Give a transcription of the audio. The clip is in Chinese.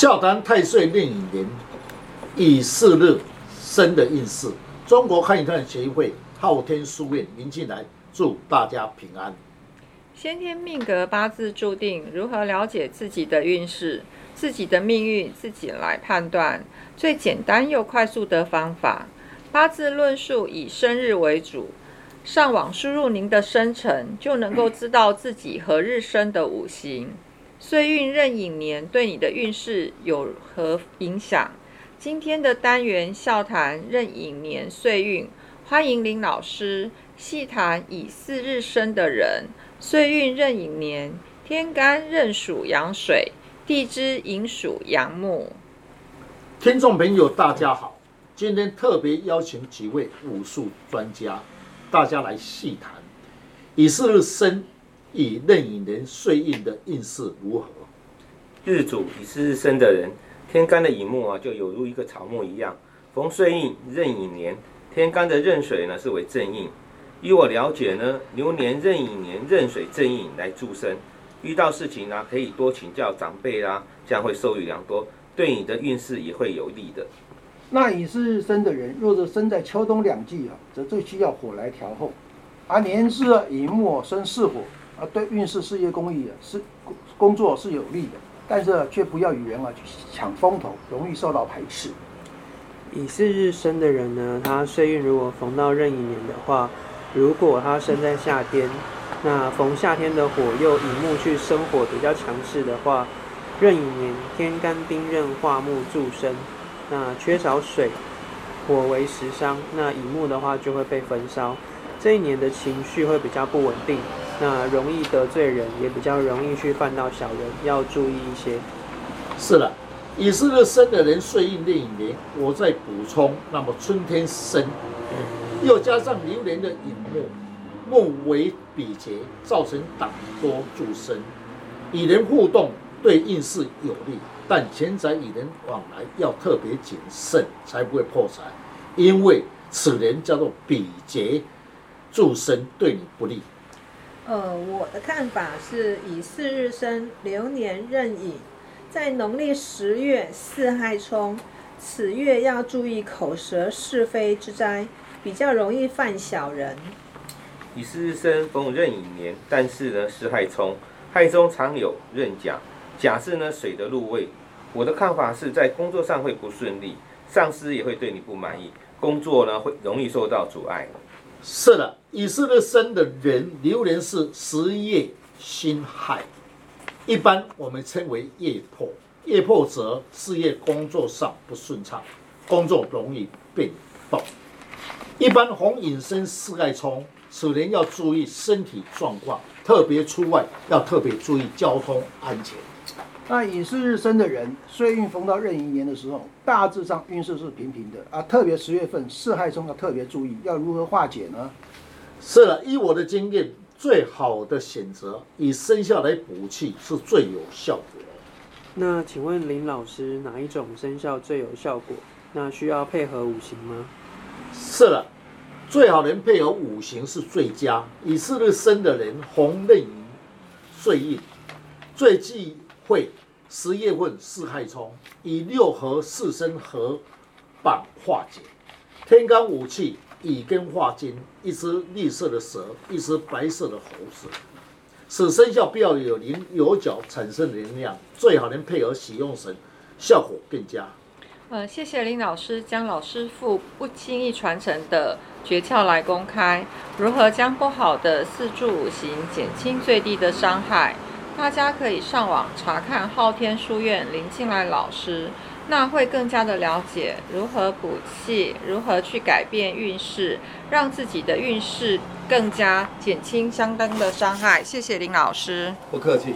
孝谈太岁令乙年乙巳日生的运势。中国看一看协会昊天书院林进来祝大家平安。先天命格八字注定，如何了解自己的运势、自己的命运，自己来判断。最简单又快速的方法，八字论述以生日为主，上网输入您的生辰，就能够知道自己何日生的五行。岁运壬寅年对你的运势有何影响？今天的单元笑谈壬寅年岁运，欢迎林老师细谈以四日生的人，岁运壬寅年，天干壬属阳水，地支寅属阳木。听众朋友，大家好，今天特别邀请几位武术专家，大家来细谈以四日生。以壬寅年岁运的运势如何？日主以是日生的人，天干的乙木啊，就有如一个草木一样。逢岁运壬寅年，天干的壬水呢是为正印。依我了解呢，牛年壬寅年壬水正印来助身，遇到事情呢可以多请教长辈啦，这样会受益良多，对你的运势也会有利的。那乙是日生的人，若是生在秋冬两季啊，则最需要火来调候。而年是乙木生巳火。啊，对运势、事业、公益，是工作是有利的，但是却不要与人啊去抢风头，容易受到排斥。乙巳日生的人呢，他岁运如果逢到壬寅年的话，如果他生在夏天，那逢夏天的火又乙木去生火比较强势的话，壬寅年天干丁壬化木助生，那缺少水，火为食伤，那乙木的话就会被焚烧，这一年的情绪会比较不稳定。那容易得罪人，也比较容易去犯到小人，要注意一些。是了，乙巳日生的人岁运另一年，我再补充，那么春天生，又加上流年的引木，木为比劫，造成党多助生，与人互动对运势有利，但钱财与人往来要特别谨慎，才不会破财，因为此年叫做比劫助生，对你不利。呃，我的看法是以四日生，流年壬寅，在农历十月四害冲，此月要注意口舌是非之灾，比较容易犯小人。以四日生逢壬寅年，但是呢是害冲，害中常有壬甲，甲是呢水的入位。我的看法是在工作上会不顺利，上司也会对你不满意，工作呢会容易受到阻碍。是的，以色列生的人，流年是十月辛亥，一般我们称为夜破。夜破则事业工作上不顺畅，工作容易变动。一般红引生四害冲，此年要注意身体状况，特别出外要特别注意交通安全。那乙巳日生的人，岁运逢到壬寅年的时候，大致上运势是平平的啊。特别十月份四害冲要特别注意，要如何化解呢？是了，依我的经验，最好的选择以生肖来补气是最有效果。那请问林老师，哪一种生肖最有效果？那需要配合五行吗？是了，最好能配合五行是最佳。乙巳日生的人，红壬寅岁运最忌会。十月份四害冲，以六合四生合板化解。天干五气以根化金，一只绿色的蛇，一只白色的猴子。使生肖必要有灵有角，产生能量，最好能配合喜用神，效果更佳。呃，谢谢林老师将老师傅不轻易传承的诀窍来公开，如何将不好的四柱五行减轻最低的伤害。大家可以上网查看昊天书院林静来老师，那会更加的了解如何补气，如何去改变运势，让自己的运势更加减轻相当的伤害。谢谢林老师，不客气。